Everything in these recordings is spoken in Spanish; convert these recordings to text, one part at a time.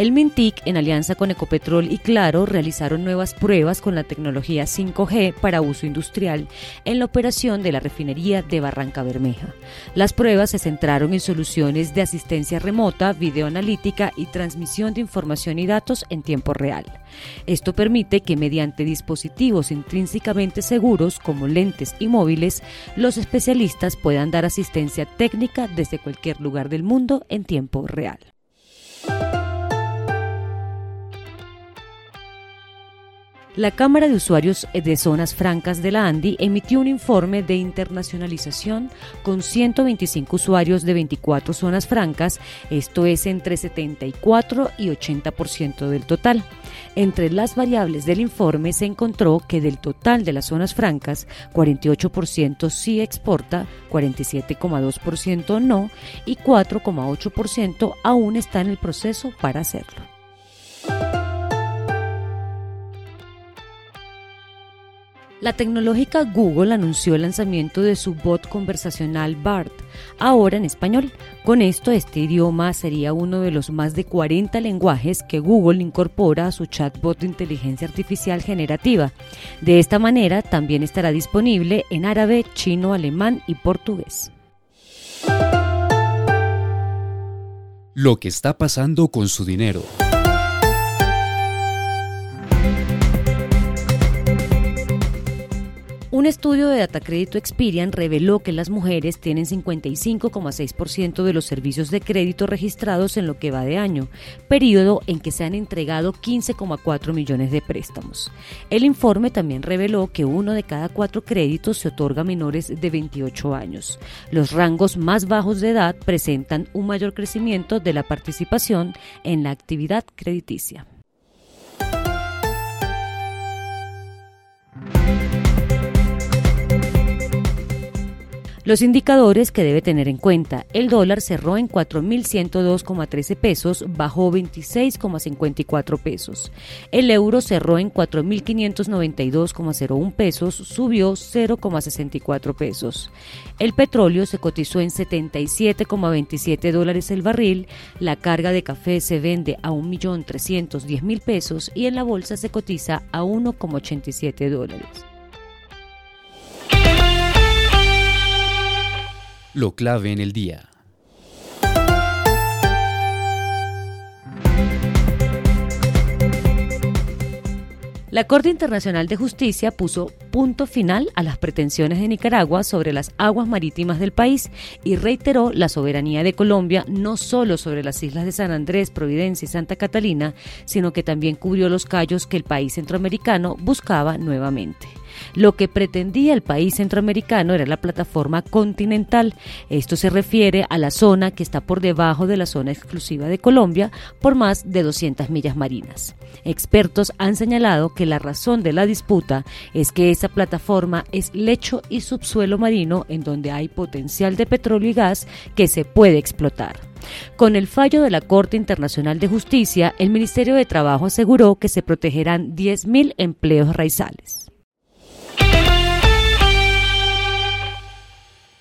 El Mintic, en alianza con Ecopetrol y Claro, realizaron nuevas pruebas con la tecnología 5G para uso industrial en la operación de la refinería de Barranca Bermeja. Las pruebas se centraron en soluciones de asistencia remota, videoanalítica y transmisión de información y datos en tiempo real. Esto permite que mediante dispositivos intrínsecamente seguros como lentes y móviles, los especialistas puedan dar asistencia técnica desde cualquier lugar del mundo en tiempo real. La Cámara de Usuarios de Zonas Francas de la ANDI emitió un informe de internacionalización con 125 usuarios de 24 zonas francas, esto es entre 74 y 80% del total. Entre las variables del informe se encontró que del total de las zonas francas, 48% sí exporta, 47,2% no y 4,8% aún está en el proceso para hacerlo. La tecnológica Google anunció el lanzamiento de su bot conversacional BART, ahora en español. Con esto, este idioma sería uno de los más de 40 lenguajes que Google incorpora a su chatbot de inteligencia artificial generativa. De esta manera, también estará disponible en árabe, chino, alemán y portugués. Lo que está pasando con su dinero. Un estudio de Datacrédito Experian reveló que las mujeres tienen 55,6% de los servicios de crédito registrados en lo que va de año, periodo en que se han entregado 15,4 millones de préstamos. El informe también reveló que uno de cada cuatro créditos se otorga a menores de 28 años. Los rangos más bajos de edad presentan un mayor crecimiento de la participación en la actividad crediticia. Los indicadores que debe tener en cuenta. El dólar cerró en 4.102,13 pesos, bajó 26,54 pesos. El euro cerró en 4.592,01 pesos, subió 0,64 pesos. El petróleo se cotizó en 77,27 dólares el barril. La carga de café se vende a 1.310.000 pesos y en la bolsa se cotiza a 1,87 dólares. Lo clave en el día. La Corte Internacional de Justicia puso punto final a las pretensiones de Nicaragua sobre las aguas marítimas del país y reiteró la soberanía de Colombia no solo sobre las islas de San Andrés, Providencia y Santa Catalina, sino que también cubrió los callos que el país centroamericano buscaba nuevamente. Lo que pretendía el país centroamericano era la plataforma continental. Esto se refiere a la zona que está por debajo de la zona exclusiva de Colombia por más de 200 millas marinas. Expertos han señalado que la razón de la disputa es que esa plataforma es lecho y subsuelo marino en donde hay potencial de petróleo y gas que se puede explotar. Con el fallo de la Corte Internacional de Justicia, el Ministerio de Trabajo aseguró que se protegerán 10.000 empleos raizales.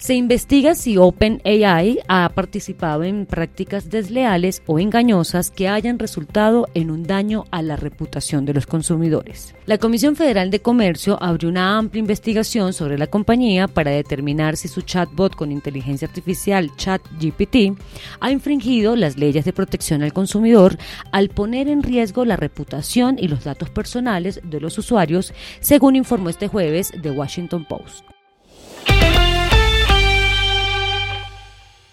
Se investiga si OpenAI ha participado en prácticas desleales o engañosas que hayan resultado en un daño a la reputación de los consumidores. La Comisión Federal de Comercio abrió una amplia investigación sobre la compañía para determinar si su chatbot con inteligencia artificial ChatGPT ha infringido las leyes de protección al consumidor al poner en riesgo la reputación y los datos personales de los usuarios, según informó este jueves The Washington Post.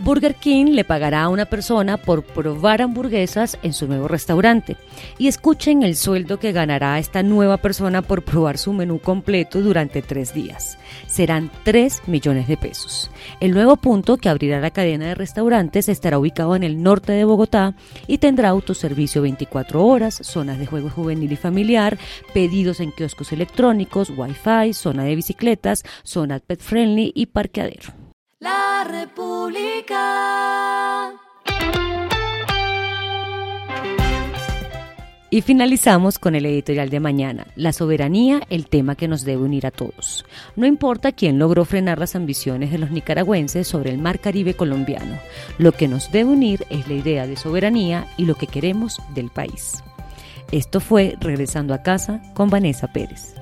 Burger King le pagará a una persona por probar hamburguesas en su nuevo restaurante. Y escuchen el sueldo que ganará esta nueva persona por probar su menú completo durante tres días. Serán 3 millones de pesos. El nuevo punto que abrirá la cadena de restaurantes estará ubicado en el norte de Bogotá y tendrá autoservicio 24 horas, zonas de juego juvenil y familiar, pedidos en kioscos electrónicos, wifi, zona de bicicletas, zona pet friendly y parqueadero. La República. Y finalizamos con el editorial de mañana, La soberanía, el tema que nos debe unir a todos. No importa quién logró frenar las ambiciones de los nicaragüenses sobre el mar Caribe colombiano, lo que nos debe unir es la idea de soberanía y lo que queremos del país. Esto fue Regresando a casa con Vanessa Pérez.